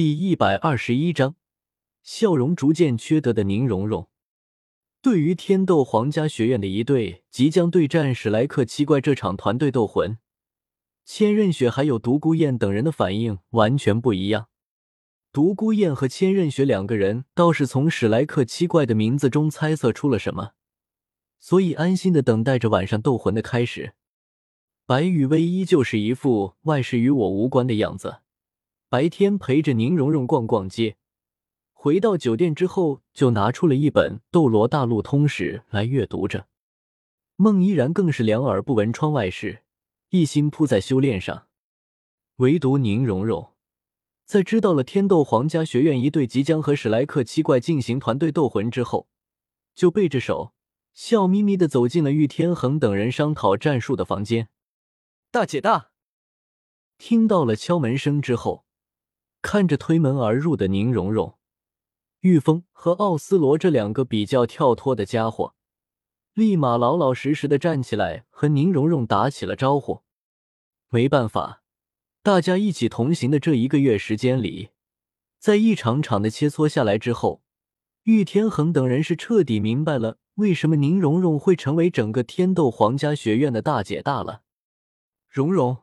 第一百二十一章，笑容逐渐缺德的宁荣荣。对于天斗皇家学院的一队即将对战史莱克七怪这场团队斗魂，千仞雪还有独孤雁等人的反应完全不一样。独孤雁和千仞雪两个人倒是从史莱克七怪的名字中猜测出了什么，所以安心的等待着晚上斗魂的开始。白雨薇依旧是一副外事与我无关的样子。白天陪着宁荣荣逛逛街，回到酒店之后就拿出了一本《斗罗大陆通史》来阅读着。孟依然更是两耳不闻窗外事，一心扑在修炼上。唯独宁荣荣，在知道了天斗皇家学院一队即将和史莱克七怪进行团队斗魂之后，就背着手，笑眯眯的走进了玉天恒等人商讨战术的房间。大姐大，听到了敲门声之后。看着推门而入的宁荣荣、玉峰和奥斯罗这两个比较跳脱的家伙，立马老老实实的站起来和宁荣荣打起了招呼。没办法，大家一起同行的这一个月时间里，在一场场的切磋下来之后，玉天恒等人是彻底明白了为什么宁荣荣会成为整个天斗皇家学院的大姐大了。荣荣，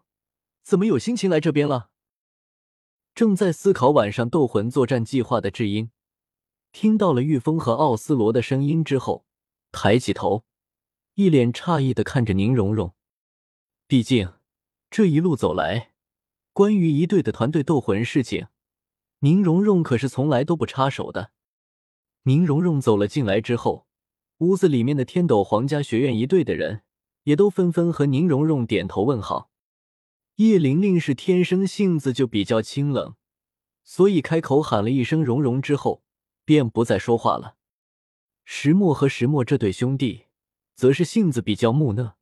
怎么有心情来这边了？正在思考晚上斗魂作战计划的智英，听到了玉峰和奥斯罗的声音之后，抬起头，一脸诧异的看着宁荣荣。毕竟这一路走来，关于一队的团队斗魂事情，宁荣荣可是从来都不插手的。宁荣荣走了进来之后，屋子里面的天斗皇家学院一队的人也都纷纷和宁荣荣点头问好。叶玲玲是天生性子就比较清冷，所以开口喊了一声“蓉蓉”之后，便不再说话了。石墨和石墨这对兄弟则是性子比较木讷，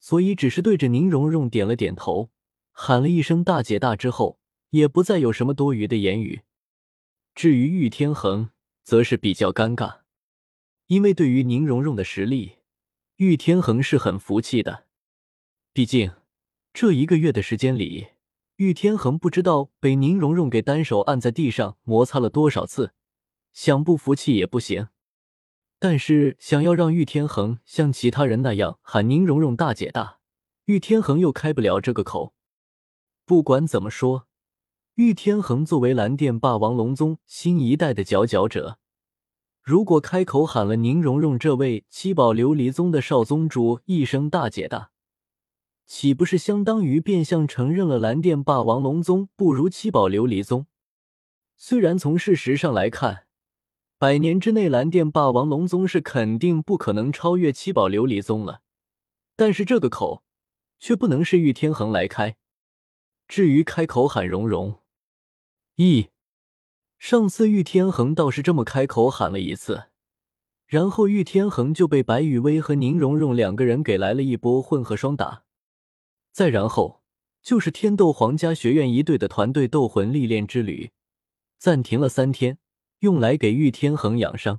所以只是对着宁荣荣点了点头，喊了一声“大姐大”之后，也不再有什么多余的言语。至于玉天恒，则是比较尴尬，因为对于宁荣荣的实力，玉天恒是很服气的，毕竟。这一个月的时间里，玉天恒不知道被宁荣荣给单手按在地上摩擦了多少次，想不服气也不行。但是想要让玉天恒像其他人那样喊宁荣荣大姐大，玉天恒又开不了这个口。不管怎么说，玉天恒作为蓝电霸王龙宗新一代的佼佼者，如果开口喊了宁荣荣这位七宝琉璃宗的少宗主一声大姐大，岂不是相当于变相承认了蓝电霸王龙宗不如七宝琉璃宗？虽然从事实上来看，百年之内蓝电霸王龙宗是肯定不可能超越七宝琉璃宗了，但是这个口却不能是玉天恒来开。至于开口喊蓉蓉，咦，上次玉天恒倒是这么开口喊了一次，然后玉天恒就被白雨薇和宁荣荣两个人给来了一波混合双打。再然后就是天斗皇家学院一队的团队斗魂历练之旅，暂停了三天，用来给玉天恒养伤。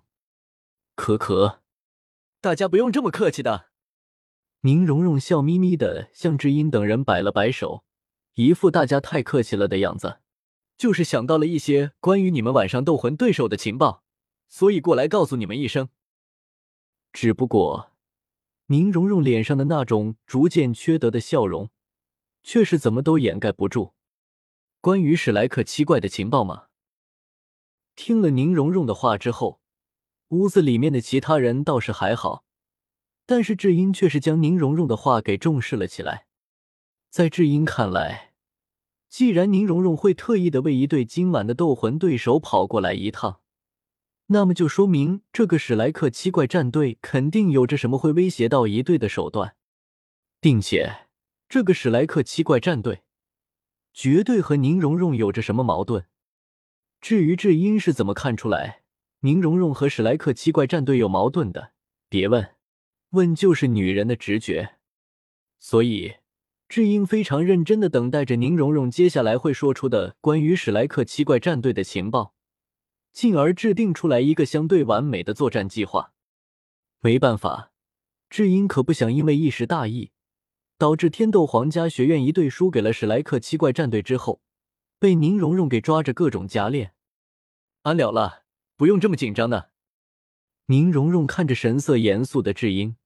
可可，大家不用这么客气的。宁荣荣笑眯眯的向智英等人摆了摆手，一副大家太客气了的样子。就是想到了一些关于你们晚上斗魂对手的情报，所以过来告诉你们一声。只不过。宁荣荣脸上的那种逐渐缺德的笑容，却是怎么都掩盖不住。关于史莱克七怪的情报吗？听了宁荣荣的话之后，屋子里面的其他人倒是还好，但是智英却是将宁荣荣的话给重视了起来。在智英看来，既然宁荣荣会特意的为一对今晚的斗魂对手跑过来一趟。那么就说明这个史莱克七怪战队肯定有着什么会威胁到一队的手段，并且这个史莱克七怪战队绝对和宁荣荣有着什么矛盾。至于智英是怎么看出来宁荣荣和史莱克七怪战队有矛盾的，别问，问就是女人的直觉。所以智英非常认真的等待着宁荣荣接下来会说出的关于史莱克七怪战队的情报。进而制定出来一个相对完美的作战计划。没办法，智英可不想因为一时大意，导致天斗皇家学院一队输给了史莱克七怪战队之后，被宁荣荣给抓着各种夹链。安了了，不用这么紧张的。宁荣荣看着神色严肃的智英，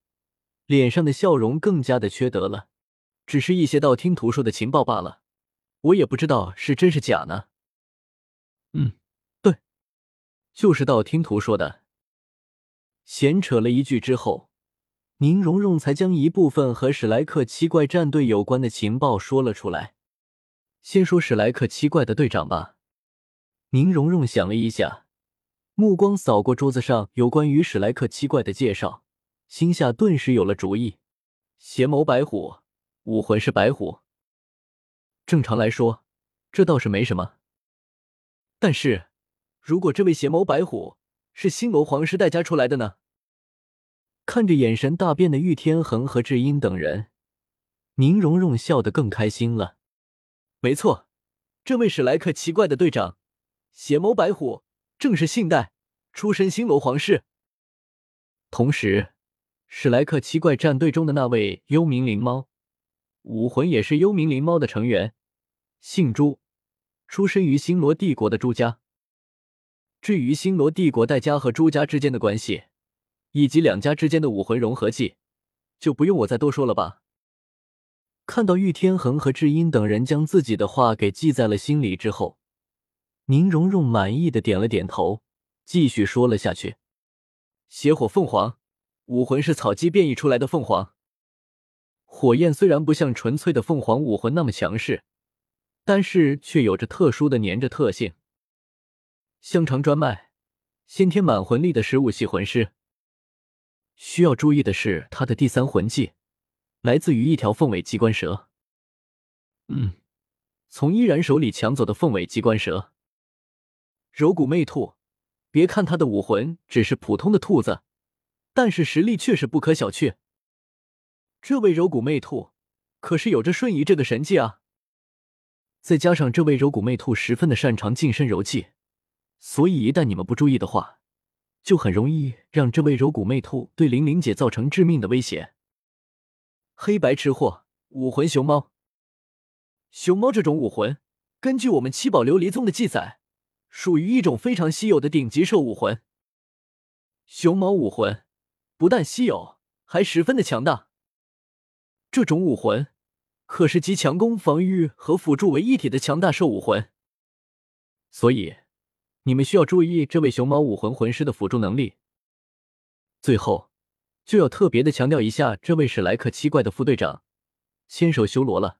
脸上的笑容更加的缺德了。只是一些道听途说的情报罢了，我也不知道是真是假呢。嗯，对，就是道听途说的。闲扯了一句之后，宁荣荣才将一部分和史莱克七怪战队有关的情报说了出来。先说史莱克七怪的队长吧。宁荣荣想了一下。目光扫过桌子上有关于史莱克七怪的介绍，心下顿时有了主意。邪眸白虎，武魂是白虎。正常来说，这倒是没什么。但是，如果这位邪眸白虎是星罗皇室带家出来的呢？看着眼神大变的玉天恒和智英等人，宁荣荣笑得更开心了。没错，这位史莱克七怪的队长，邪眸白虎。正是信代，出身星罗皇室。同时，史莱克七怪战队中的那位幽冥灵猫，武魂也是幽冥灵猫的成员，姓朱，出身于星罗帝国的朱家。至于星罗帝国戴家和朱家之间的关系，以及两家之间的武魂融合技，就不用我再多说了吧。看到玉天恒和智英等人将自己的话给记在了心里之后。宁荣荣满意的点了点头，继续说了下去：“邪火凤凰，武魂是草鸡变异出来的凤凰。火焰虽然不像纯粹的凤凰武魂那么强势，但是却有着特殊的粘着特性。香肠专卖，先天满魂力的十五系魂师。需要注意的是，他的第三魂技来自于一条凤尾机关蛇。嗯，从依然手里抢走的凤尾机关蛇。”柔骨魅兔，别看他的武魂只是普通的兔子，但是实力却是不可小觑。这位柔骨魅兔可是有着瞬移这个神技啊！再加上这位柔骨魅兔十分的擅长近身柔技，所以一旦你们不注意的话，就很容易让这位柔骨魅兔对玲玲姐造成致命的威胁。黑白吃货武魂熊猫，熊猫这种武魂，根据我们七宝琉璃宗的记载。属于一种非常稀有的顶级兽武魂，熊猫武魂不但稀有，还十分的强大。这种武魂可是集强攻、防御和辅助为一体的强大兽武魂，所以你们需要注意这位熊猫武魂魂师的辅助能力。最后，就要特别的强调一下这位史莱克七怪的副队长千手修罗了。